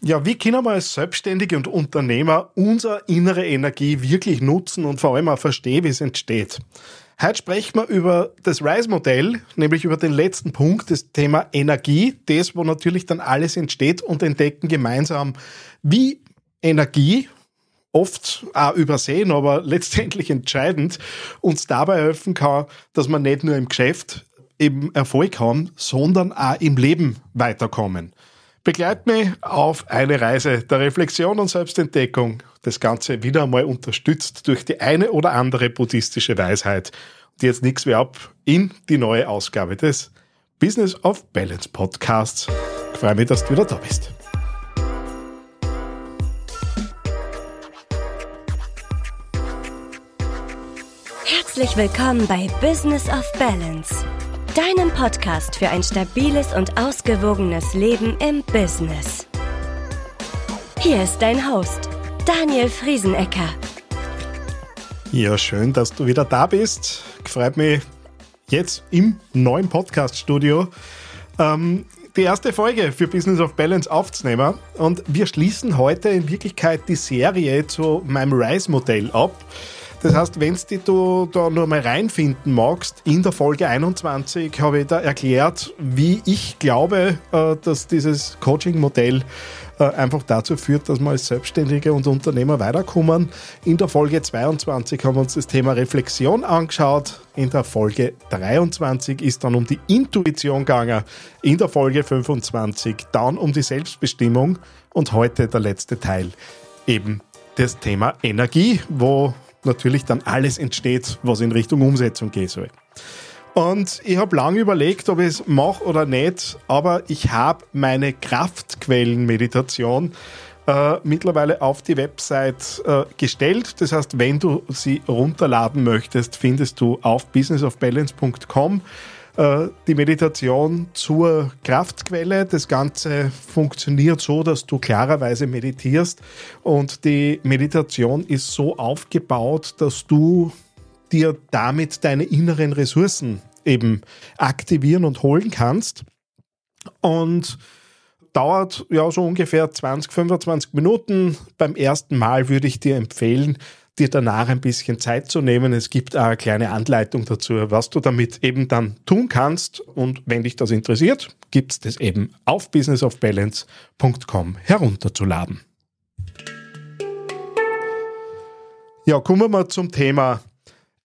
Ja, wie können wir als Selbstständige und Unternehmer unsere innere Energie wirklich nutzen und vor allem auch verstehen, wie es entsteht? Heute sprechen wir über das RISE-Modell, nämlich über den letzten Punkt, das Thema Energie, das, wo natürlich dann alles entsteht und entdecken gemeinsam, wie Energie, oft auch übersehen, aber letztendlich entscheidend, uns dabei helfen kann, dass man nicht nur im Geschäft eben Erfolg haben, sondern auch im Leben weiterkommen. Begleit mich auf eine Reise der Reflexion und Selbstentdeckung. Das Ganze wieder einmal unterstützt durch die eine oder andere buddhistische Weisheit, die jetzt nichts mehr ab in die neue Ausgabe des Business of Balance Podcasts. Ich freue mich, dass du wieder da bist. Herzlich willkommen bei Business of Balance deinem Podcast für ein stabiles und ausgewogenes Leben im Business. Hier ist dein Host, Daniel Friesenecker. Ja, schön, dass du wieder da bist. Freut mich jetzt im neuen Podcast-Studio ähm, die erste Folge für Business of Balance aufzunehmen. Und wir schließen heute in Wirklichkeit die Serie zu meinem RISE-Modell ab. Das heißt, wenn du da nur mal reinfinden magst, in der Folge 21 habe ich da erklärt, wie ich glaube, äh, dass dieses Coaching-Modell äh, einfach dazu führt, dass wir als Selbstständige und Unternehmer weiterkommen. In der Folge 22 haben wir uns das Thema Reflexion angeschaut. In der Folge 23 ist dann um die Intuition gegangen. In der Folge 25 dann um die Selbstbestimmung. Und heute der letzte Teil, eben das Thema Energie, wo natürlich dann alles entsteht, was in Richtung Umsetzung gehen soll. Und ich habe lange überlegt, ob ich es mache oder nicht, aber ich habe meine Kraftquellen-Meditation äh, mittlerweile auf die Website äh, gestellt. Das heißt, wenn du sie runterladen möchtest, findest du auf businessofbalance.com die Meditation zur Kraftquelle. Das Ganze funktioniert so, dass du klarerweise meditierst und die Meditation ist so aufgebaut, dass du dir damit deine inneren Ressourcen eben aktivieren und holen kannst. Und dauert ja so ungefähr 20, 25 Minuten. Beim ersten Mal würde ich dir empfehlen, dir danach ein bisschen Zeit zu nehmen. Es gibt eine kleine Anleitung dazu, was du damit eben dann tun kannst. Und wenn dich das interessiert, gibt es das eben auf businessofbalance.com herunterzuladen. Ja, kommen wir mal zum Thema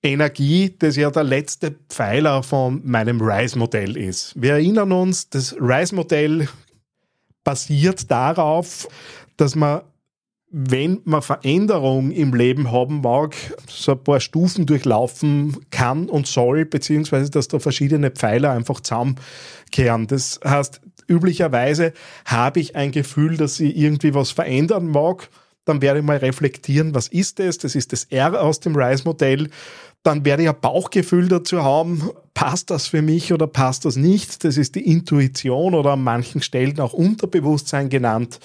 Energie, das ja der letzte Pfeiler von meinem RISE-Modell ist. Wir erinnern uns, das RISE-Modell basiert darauf, dass man wenn man Veränderung im Leben haben mag, so ein paar Stufen durchlaufen kann und soll, beziehungsweise dass da verschiedene Pfeiler einfach zusammenkehren. Das heißt, üblicherweise habe ich ein Gefühl, dass ich irgendwie was verändern mag. Dann werde ich mal reflektieren, was ist das? Das ist das R aus dem RISE-Modell. Dann werde ich ein Bauchgefühl dazu haben, passt das für mich oder passt das nicht? Das ist die Intuition oder an manchen Stellen auch Unterbewusstsein genannt.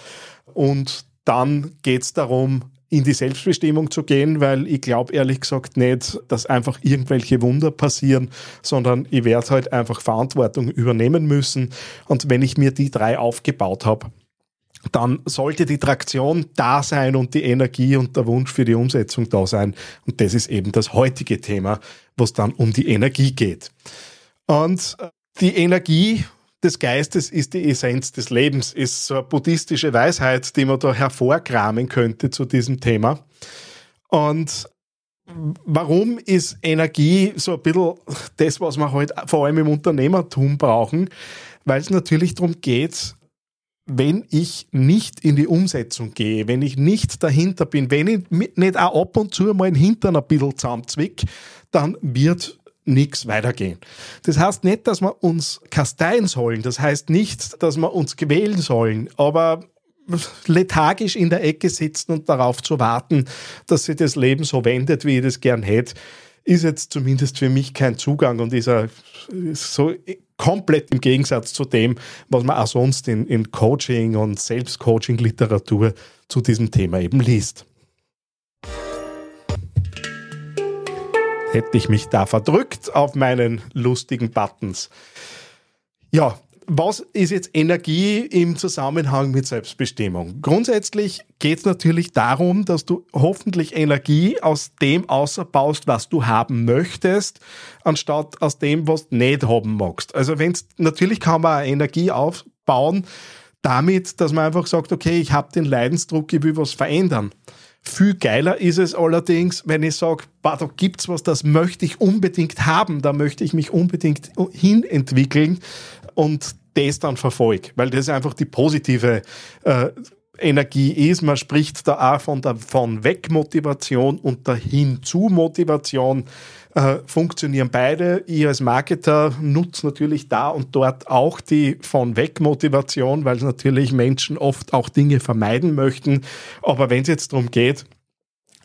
Und dann geht es darum, in die Selbstbestimmung zu gehen, weil ich glaube ehrlich gesagt nicht, dass einfach irgendwelche Wunder passieren, sondern ich werde halt einfach Verantwortung übernehmen müssen. Und wenn ich mir die drei aufgebaut habe, dann sollte die Traktion da sein und die Energie und der Wunsch für die Umsetzung da sein. Und das ist eben das heutige Thema, wo es dann um die Energie geht. Und äh, die Energie des Geistes ist die Essenz des Lebens, ist so eine buddhistische Weisheit, die man da hervorkramen könnte zu diesem Thema. Und warum ist Energie so ein bisschen das, was wir heute halt vor allem im Unternehmertum brauchen? Weil es natürlich darum geht, wenn ich nicht in die Umsetzung gehe, wenn ich nicht dahinter bin, wenn ich nicht auch ab und zu mal den Hintern ein bisschen zusammenzwick, dann wird nichts weitergehen. Das heißt nicht, dass wir uns kasteien sollen, das heißt nicht, dass wir uns quälen sollen, aber lethargisch in der Ecke sitzen und darauf zu warten, dass sich das Leben so wendet, wie ich das gern hätte, ist jetzt zumindest für mich kein Zugang und ist, so komplett im Gegensatz zu dem, was man auch sonst in, in Coaching und Selbstcoaching-Literatur zu diesem Thema eben liest. Hätte ich mich da verdrückt auf meinen lustigen Buttons. Ja, was ist jetzt Energie im Zusammenhang mit Selbstbestimmung? Grundsätzlich geht es natürlich darum, dass du hoffentlich Energie aus dem außerbaust, was du haben möchtest, anstatt aus dem, was du nicht haben magst. Also wenn natürlich kann man Energie aufbauen, damit, dass man einfach sagt, okay, ich habe den Leidensdruck, ich will was verändern. Viel geiler ist es allerdings, wenn ich sage, da gibt's was, das möchte ich unbedingt haben, da möchte ich mich unbedingt hinentwickeln und das dann verfolge, weil das einfach die positive äh, Energie ist. Man spricht da auch von der von Weg-Motivation und der Hinzu-Motivation. Äh, funktionieren beide. Ich als Marketer nutze natürlich da und dort auch die von Weg-Motivation, weil natürlich Menschen oft auch Dinge vermeiden möchten. Aber wenn es jetzt darum geht,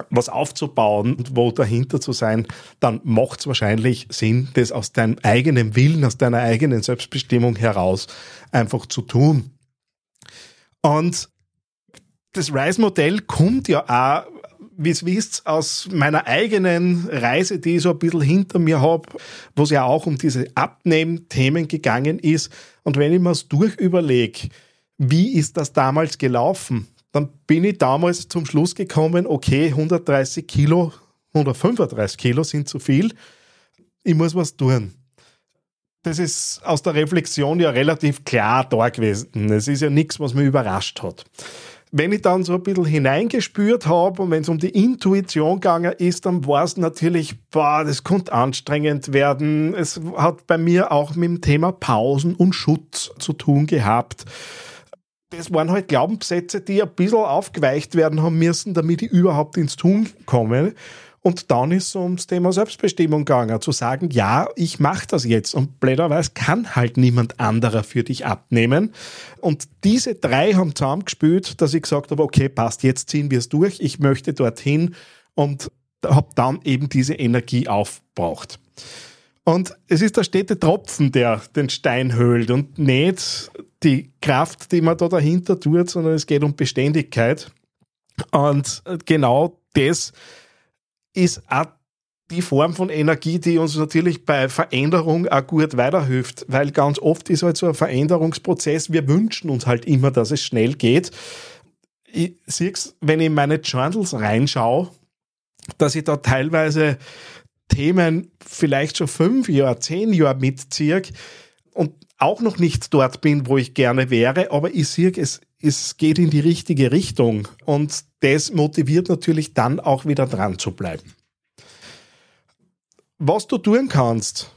was aufzubauen und wo dahinter zu sein, dann macht es wahrscheinlich Sinn, das aus deinem eigenen Willen, aus deiner eigenen Selbstbestimmung heraus einfach zu tun. Und das Rise-Modell kommt ja auch, wie es wisst, aus meiner eigenen Reise, die ich so ein bisschen hinter mir habe, wo es ja auch um diese Abnehmen-Themen gegangen ist. Und wenn ich mir das durchüberlege, wie ist das damals gelaufen? dann bin ich damals zum Schluss gekommen, okay, 130 Kilo, 135 Kilo sind zu viel. Ich muss was tun. Das ist aus der Reflexion ja relativ klar da gewesen. Es ist ja nichts, was mich überrascht hat. Wenn ich dann so ein bisschen hineingespürt habe und wenn es um die Intuition gegangen ist, dann war es natürlich, boah, das konnte anstrengend werden. Es hat bei mir auch mit dem Thema Pausen und Schutz zu tun gehabt das waren halt Glaubenssätze, die ein bisschen aufgeweicht werden haben müssen, damit ich überhaupt ins Tun komme. Und dann ist es ums Thema Selbstbestimmung gegangen, zu sagen, ja, ich mache das jetzt. Und blöderweise kann halt niemand anderer für dich abnehmen. Und diese drei haben zusammengespielt, dass ich gesagt habe, okay, passt, jetzt ziehen wir es durch, ich möchte dorthin und habe dann eben diese Energie aufgebraucht. Und es ist der stete Tropfen, der den Stein höhlt und nicht die Kraft, die man da dahinter tut, sondern es geht um Beständigkeit. Und genau das ist auch die Form von Energie, die uns natürlich bei Veränderung auch gut weiterhilft, weil ganz oft ist halt so ein Veränderungsprozess, wir wünschen uns halt immer, dass es schnell geht. Ich sehe es, wenn ich in meine Journals reinschaue, dass ich da teilweise Themen vielleicht schon fünf Jahre, zehn Jahre mitziehe und auch noch nicht dort bin, wo ich gerne wäre, aber ich sehe, es, es geht in die richtige Richtung und das motiviert natürlich dann auch wieder dran zu bleiben. Was du tun kannst,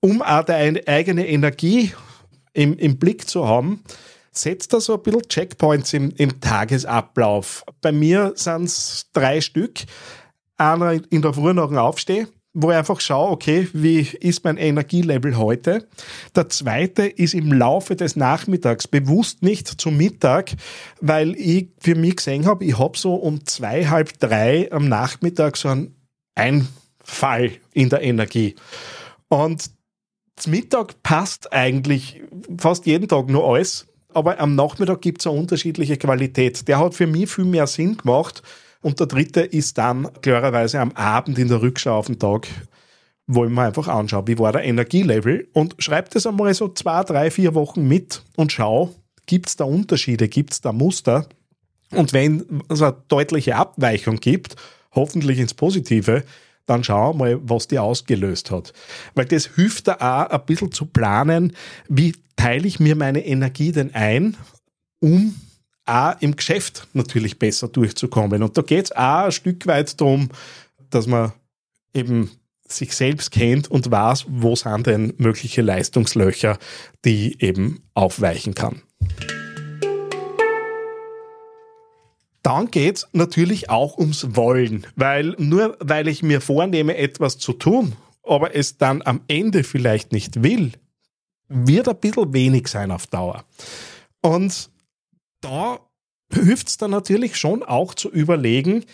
um auch deine eigene Energie im, im Blick zu haben, setzt da so ein bisschen Checkpoints im, im Tagesablauf. Bei mir sind es drei Stück. Einer in der Früh nach dem Aufstehen, wo ich einfach schaue, okay, wie ist mein Energielevel heute? Der zweite ist im Laufe des Nachmittags, bewusst nicht zum Mittag, weil ich für mich gesehen habe, ich habe so um zwei, halb drei am Nachmittag so einen Einfall in der Energie. Und zum Mittag passt eigentlich fast jeden Tag nur alles, aber am Nachmittag gibt es eine unterschiedliche Qualität. Der hat für mich viel mehr Sinn gemacht, und der dritte ist dann klarerweise am Abend in der Rückschau auf den Tag, wo ich mir einfach anschaue, wie war der Energielevel und schreibe das einmal so zwei, drei, vier Wochen mit und schau, gibt es da Unterschiede, gibt es da Muster? Und wenn es eine deutliche Abweichung gibt, hoffentlich ins Positive, dann schau mal, was die ausgelöst hat. Weil das hilft da auch ein bisschen zu planen, wie teile ich mir meine Energie denn ein, um auch im Geschäft natürlich besser durchzukommen. Und da geht es auch ein Stück weit darum, dass man eben sich selbst kennt und weiß, wo sind denn mögliche Leistungslöcher, die eben aufweichen kann. Dann geht es natürlich auch ums Wollen, weil nur weil ich mir vornehme, etwas zu tun, aber es dann am Ende vielleicht nicht will, wird ein bisschen wenig sein auf Dauer. Und da hilft es dann natürlich schon auch zu überlegen,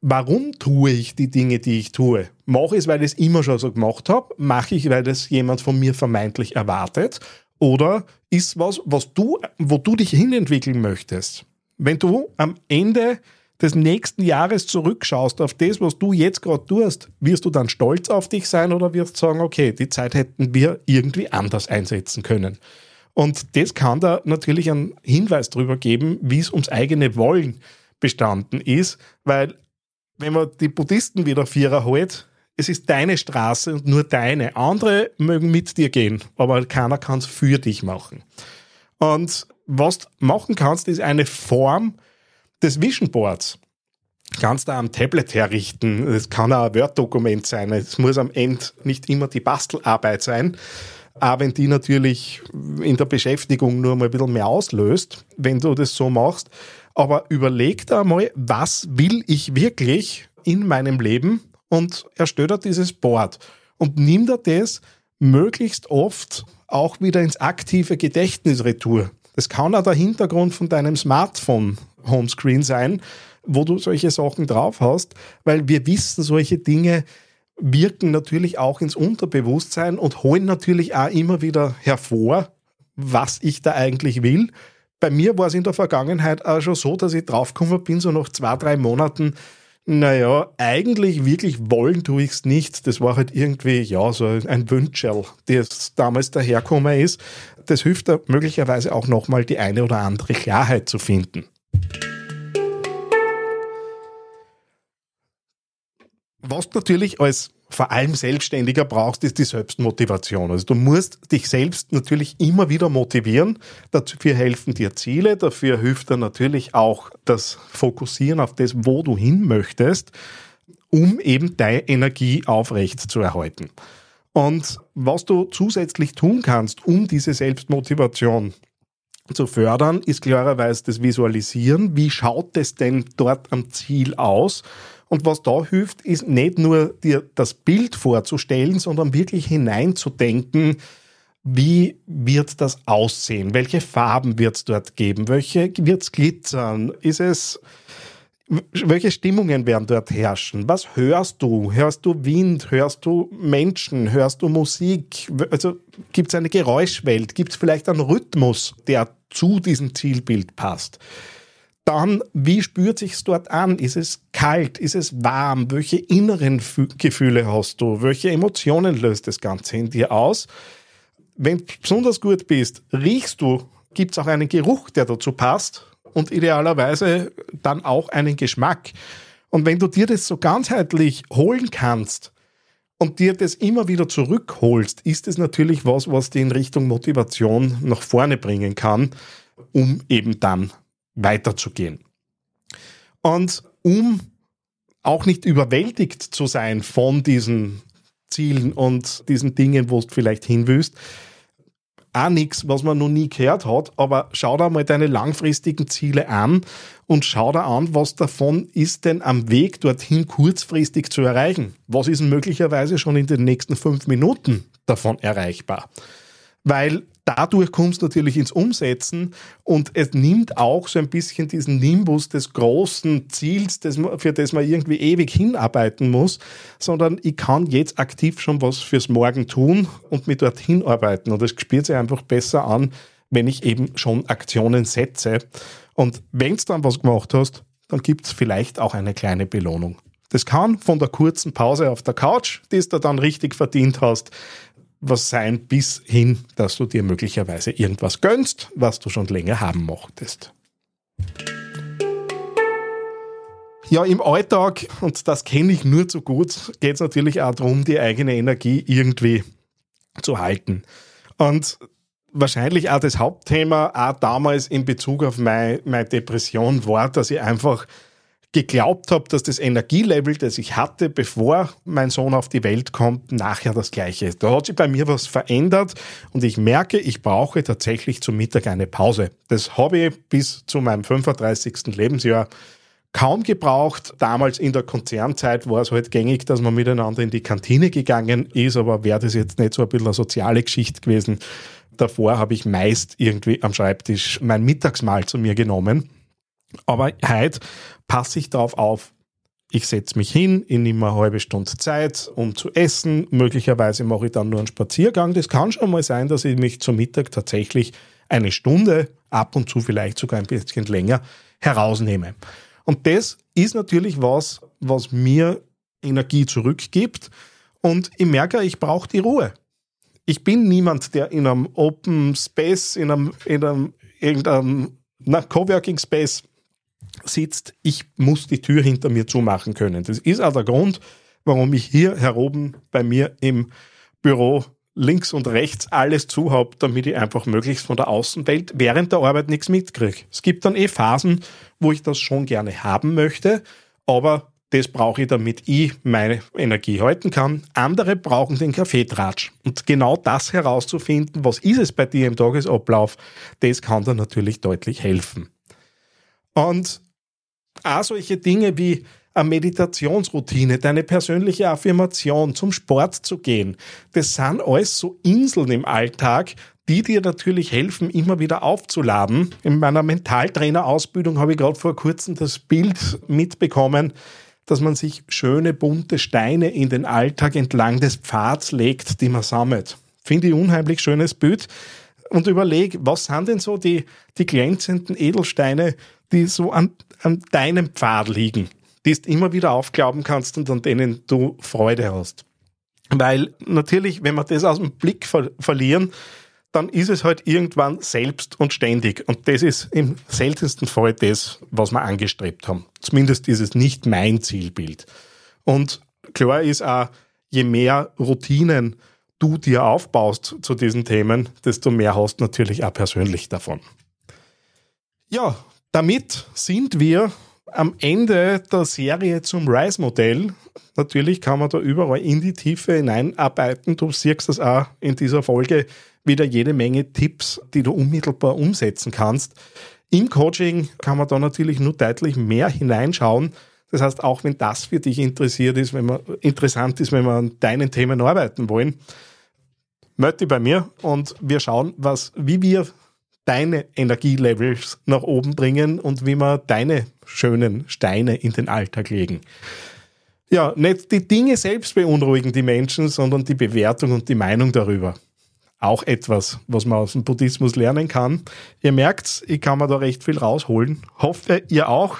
warum tue ich die Dinge, die ich tue? Mache ich es, weil ich es immer schon so gemacht habe? Mache ich, weil es jemand von mir vermeintlich erwartet? Oder ist was, was du, wo du dich hinentwickeln möchtest? Wenn du am Ende des nächsten Jahres zurückschaust auf das, was du jetzt gerade tust, wirst du dann stolz auf dich sein oder wirst sagen, okay, die Zeit hätten wir irgendwie anders einsetzen können? Und das kann da natürlich einen Hinweis darüber geben, wie es ums eigene Wollen bestanden ist, weil wenn man die Buddhisten wieder Vierer holt, es ist deine Straße und nur deine. Andere mögen mit dir gehen, aber keiner kann es für dich machen. Und was du machen kannst, ist eine Form des Vision Boards. Kannst du am Tablet herrichten. Es kann auch ein Word-Dokument sein. Es muss am Ende nicht immer die Bastelarbeit sein. Aber wenn die natürlich in der Beschäftigung nur mal ein bisschen mehr auslöst, wenn du das so machst. Aber überleg da mal, was will ich wirklich in meinem Leben und erstellt er dieses Board und nimmt er das möglichst oft auch wieder ins aktive Gedächtnis retour. Das kann auch der Hintergrund von deinem Smartphone Homescreen sein, wo du solche Sachen drauf hast, weil wir wissen, solche Dinge wirken natürlich auch ins Unterbewusstsein und holen natürlich auch immer wieder hervor, was ich da eigentlich will. Bei mir war es in der Vergangenheit auch schon so, dass ich draufgekommen bin, so nach zwei, drei Monaten, naja, eigentlich wirklich wollen tue ich es nicht. Das war halt irgendwie, ja, so ein Wünscherl, das damals daherkommen ist. Das hilft da möglicherweise auch nochmal die eine oder andere Klarheit zu finden. Was natürlich als vor allem Selbstständiger brauchst, ist die Selbstmotivation. Also du musst dich selbst natürlich immer wieder motivieren. Dafür helfen dir Ziele, dafür hilft dir natürlich auch das Fokussieren auf das, wo du hin möchtest, um eben deine Energie aufrecht zu erhalten. Und was du zusätzlich tun kannst, um diese Selbstmotivation zu fördern, ist klarerweise das Visualisieren. Wie schaut es denn dort am Ziel aus? Und was da hilft, ist nicht nur dir das Bild vorzustellen, sondern wirklich hineinzudenken, wie wird das aussehen? Welche Farben wird es dort geben? Welche wird es glitzern? Ist es, welche Stimmungen werden dort herrschen? Was hörst du? Hörst du Wind? Hörst du Menschen? Hörst du Musik? Also gibt es eine Geräuschwelt? Gibt es vielleicht einen Rhythmus, der zu diesem Zielbild passt? Dann, wie spürt sich's dort an? Ist es kalt? Ist es warm? Welche inneren Gefühle hast du? Welche Emotionen löst das Ganze in dir aus? Wenn du besonders gut bist, riechst du, gibt es auch einen Geruch, der dazu passt und idealerweise dann auch einen Geschmack. Und wenn du dir das so ganzheitlich holen kannst und dir das immer wieder zurückholst, ist es natürlich was, was dich in Richtung Motivation nach vorne bringen kann, um eben dann weiterzugehen. Und um auch nicht überwältigt zu sein von diesen Zielen und diesen Dingen, wo du vielleicht hin willst, auch nichts, was man noch nie gehört hat, aber schau da mal deine langfristigen Ziele an und schau da an, was davon ist denn am Weg dorthin kurzfristig zu erreichen. Was ist möglicherweise schon in den nächsten fünf Minuten davon erreichbar? Weil dadurch kommst du natürlich ins Umsetzen und es nimmt auch so ein bisschen diesen Nimbus des großen Ziels, für das man irgendwie ewig hinarbeiten muss, sondern ich kann jetzt aktiv schon was fürs Morgen tun und mich dorthin arbeiten. Und es spürt sich einfach besser an, wenn ich eben schon Aktionen setze. Und wenn du dann was gemacht hast, dann gibt es vielleicht auch eine kleine Belohnung. Das kann von der kurzen Pause auf der Couch, die du dann richtig verdient hast, was sein, bis hin, dass du dir möglicherweise irgendwas gönnst, was du schon länger haben mochtest. Ja, im Alltag, und das kenne ich nur zu gut, geht es natürlich auch darum, die eigene Energie irgendwie zu halten. Und wahrscheinlich auch das Hauptthema, auch damals in Bezug auf meine, meine Depression, war, dass ich einfach geglaubt habe, dass das Energielevel, das ich hatte, bevor mein Sohn auf die Welt kommt, nachher das gleiche ist. Da hat sich bei mir was verändert und ich merke, ich brauche tatsächlich zum Mittag eine Pause. Das habe ich bis zu meinem 35. Lebensjahr kaum gebraucht. Damals in der Konzernzeit war es halt gängig, dass man miteinander in die Kantine gegangen ist, aber wäre das jetzt nicht so ein bisschen eine soziale Geschichte gewesen. Davor habe ich meist irgendwie am Schreibtisch mein Mittagsmahl zu mir genommen. Aber heute passe ich darauf auf, ich setze mich hin, ich nehme eine halbe Stunde Zeit, um zu essen. Möglicherweise mache ich dann nur einen Spaziergang. Das kann schon mal sein, dass ich mich zum Mittag tatsächlich eine Stunde, ab und zu vielleicht sogar ein bisschen länger, herausnehme. Und das ist natürlich was, was mir Energie zurückgibt. Und ich merke, ich brauche die Ruhe. ich bin niemand, der in einem Open Space, in einem, in einem irgendeinem Coworking Space sitzt. Ich muss die Tür hinter mir zumachen können. Das ist auch der Grund, warum ich hier heroben bei mir im Büro links und rechts alles zu habe, damit ich einfach möglichst von der Außenwelt während der Arbeit nichts mitkriege. Es gibt dann eh Phasen, wo ich das schon gerne haben möchte, aber das brauche ich, damit ich meine Energie halten kann. Andere brauchen den Kaffeetratsch. Und genau das herauszufinden, was ist es bei dir im Tagesablauf, das kann dir natürlich deutlich helfen. Und auch solche Dinge wie eine Meditationsroutine, deine persönliche Affirmation, zum Sport zu gehen, das sind alles so Inseln im Alltag, die dir natürlich helfen, immer wieder aufzuladen. In meiner Mentaltrainer-Ausbildung habe ich gerade vor kurzem das Bild mitbekommen, dass man sich schöne bunte Steine in den Alltag entlang des Pfads legt, die man sammelt. Finde ich unheimlich schönes Bild und überlege, was sind denn so die, die glänzenden Edelsteine, die so an, an deinem Pfad liegen, die du immer wieder aufglauben kannst und an denen du Freude hast. Weil natürlich, wenn wir das aus dem Blick ver verlieren, dann ist es halt irgendwann selbst und ständig. Und das ist im seltensten Fall das, was wir angestrebt haben. Zumindest ist es nicht mein Zielbild. Und klar ist auch, je mehr Routinen du dir aufbaust zu diesen Themen, desto mehr hast du natürlich auch persönlich davon. Ja, damit sind wir am Ende der Serie zum RISE-Modell. Natürlich kann man da überall in die Tiefe hineinarbeiten. Du siehst das auch in dieser Folge wieder jede Menge Tipps, die du unmittelbar umsetzen kannst. Im Coaching kann man da natürlich nur deutlich mehr hineinschauen. Das heißt, auch wenn das für dich interessiert ist, wenn man interessant ist, wenn wir an deinen Themen arbeiten wollen, melde dich bei mir und wir schauen, was, wie wir deine Energielevels nach oben bringen und wie wir deine schönen Steine in den Alltag legen. Ja, nicht die Dinge selbst beunruhigen die Menschen, sondern die Bewertung und die Meinung darüber auch etwas, was man aus dem Buddhismus lernen kann. Ihr merkt, ich kann mir da recht viel rausholen. Hoffe, ihr auch.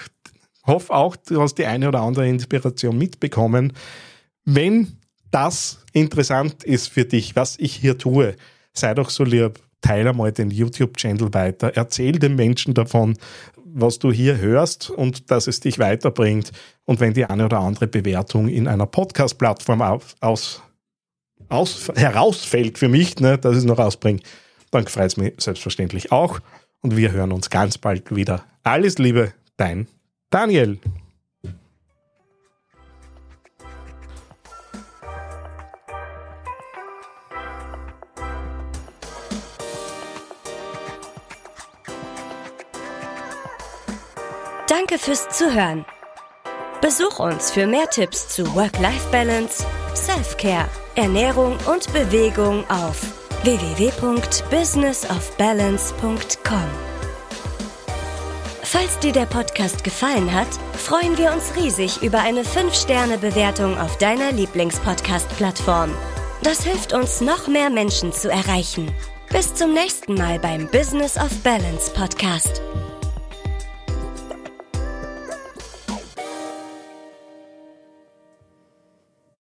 Hoffe auch, du hast die eine oder andere Inspiration mitbekommen. Wenn das interessant ist für dich, was ich hier tue, sei doch so lieb, teile mal den YouTube-Channel weiter. Erzähl den Menschen davon, was du hier hörst und dass es dich weiterbringt. Und wenn die eine oder andere Bewertung in einer Podcast-Plattform aus, aus aus, herausfällt für mich, ne, dass ich es noch rausbringe, dann freut es mich selbstverständlich auch. Und wir hören uns ganz bald wieder. Alles Liebe, dein Daniel. Danke fürs Zuhören. Besuch uns für mehr Tipps zu Work-Life-Balance, Self-Care Ernährung und Bewegung auf www.businessofbalance.com. Falls dir der Podcast gefallen hat, freuen wir uns riesig über eine 5-Sterne-Bewertung auf deiner Lieblingspodcast-Plattform. Das hilft uns, noch mehr Menschen zu erreichen. Bis zum nächsten Mal beim Business of Balance Podcast.